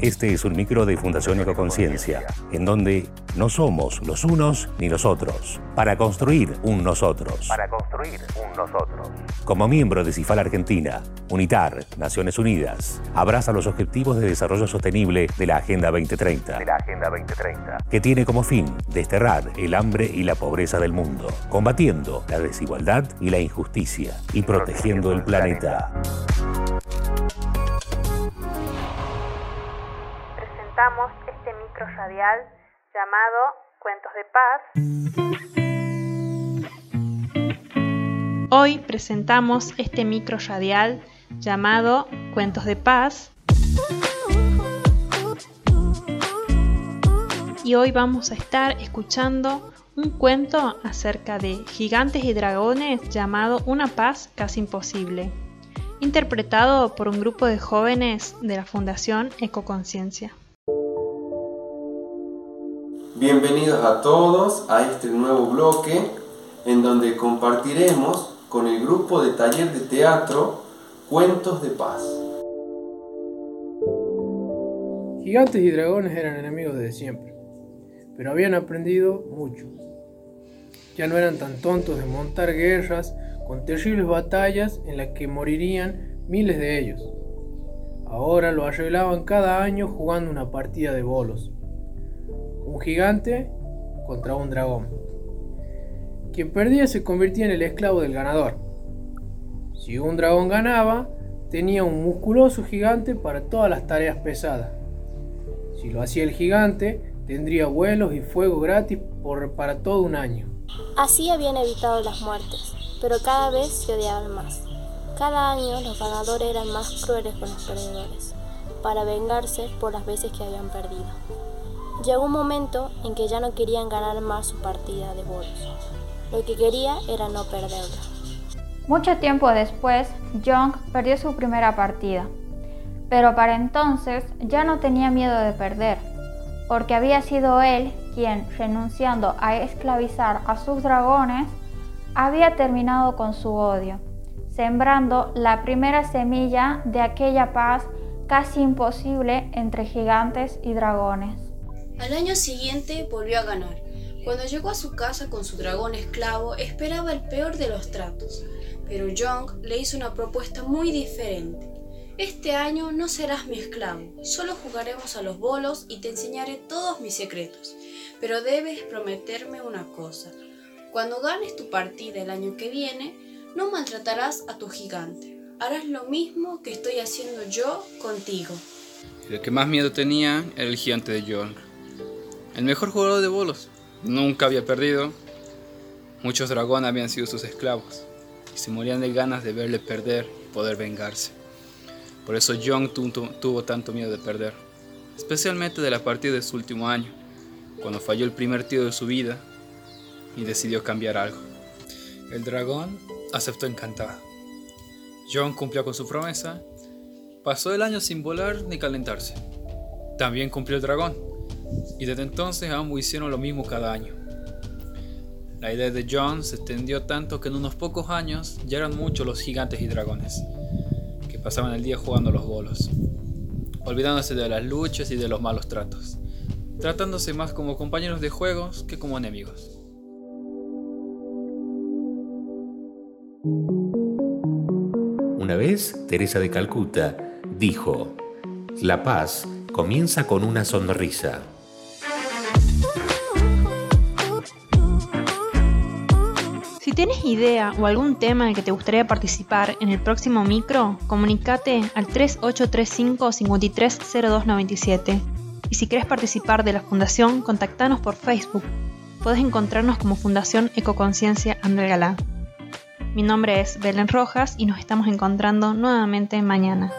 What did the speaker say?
Este es un micro de Fundación Ecoconciencia, en donde no somos los unos ni los otros, para construir un nosotros. Para construir un nosotros. Como miembro de CIFAL Argentina, UNITAR, Naciones Unidas, abraza los objetivos de desarrollo sostenible de la Agenda 2030. De la Agenda 2030. Que tiene como fin desterrar el hambre y la pobreza del mundo, combatiendo la desigualdad y la injusticia y protegiendo el planeta. Presentamos este micro radial llamado Cuentos de Paz. Hoy presentamos este micro radial llamado Cuentos de Paz. Y hoy vamos a estar escuchando un cuento acerca de gigantes y dragones llamado Una paz casi imposible, interpretado por un grupo de jóvenes de la Fundación Ecoconciencia. Bienvenidos a todos a este nuevo bloque en donde compartiremos con el grupo de taller de teatro Cuentos de Paz. Gigantes y dragones eran enemigos desde siempre, pero habían aprendido mucho. Ya no eran tan tontos de montar guerras con terribles batallas en las que morirían miles de ellos. Ahora lo arreglaban cada año jugando una partida de bolos un gigante contra un dragón. Quien perdía se convertía en el esclavo del ganador. Si un dragón ganaba, tenía un musculoso gigante para todas las tareas pesadas. Si lo hacía el gigante, tendría vuelos y fuego gratis por, para todo un año. Así habían evitado las muertes, pero cada vez se odiaban más. Cada año los ganadores eran más crueles con los perdedores, para vengarse por las veces que habían perdido. Llegó un momento en que ya no querían ganar más su partida de bolos. Lo que quería era no perderla. Mucho tiempo después, Young perdió su primera partida. Pero para entonces ya no tenía miedo de perder, porque había sido él quien, renunciando a esclavizar a sus dragones, había terminado con su odio, sembrando la primera semilla de aquella paz casi imposible entre gigantes y dragones. Al año siguiente volvió a ganar. Cuando llegó a su casa con su dragón esclavo, esperaba el peor de los tratos, pero Young le hizo una propuesta muy diferente. Este año no serás mi esclavo, solo jugaremos a los bolos y te enseñaré todos mis secretos, pero debes prometerme una cosa. Cuando ganes tu partida el año que viene, no maltratarás a tu gigante. Harás lo mismo que estoy haciendo yo contigo. El que más miedo tenía era el gigante de Young el mejor jugador de bolos. Nunca había perdido. Muchos dragones habían sido sus esclavos y se morían de ganas de verle perder y poder vengarse. Por eso Young tuvo tanto miedo de perder, especialmente de la partida de su último año, cuando falló el primer tiro de su vida y decidió cambiar algo. El dragón aceptó encantado. John cumplió con su promesa, pasó el año sin volar ni calentarse. También cumplió el dragón y desde entonces ambos hicieron lo mismo cada año. La idea de John se extendió tanto que en unos pocos años ya eran muchos los gigantes y dragones, que pasaban el día jugando los bolos, olvidándose de las luchas y de los malos tratos, tratándose más como compañeros de juegos que como enemigos. Una vez, Teresa de Calcuta dijo, La paz comienza con una sonrisa. Tienes idea o algún tema en el que te gustaría participar en el próximo micro, comunícate al 3835 530297. Y si quieres participar de la fundación, contactanos por Facebook. Puedes encontrarnos como Fundación Ecoconciencia André Galá. Mi nombre es Belén Rojas y nos estamos encontrando nuevamente mañana.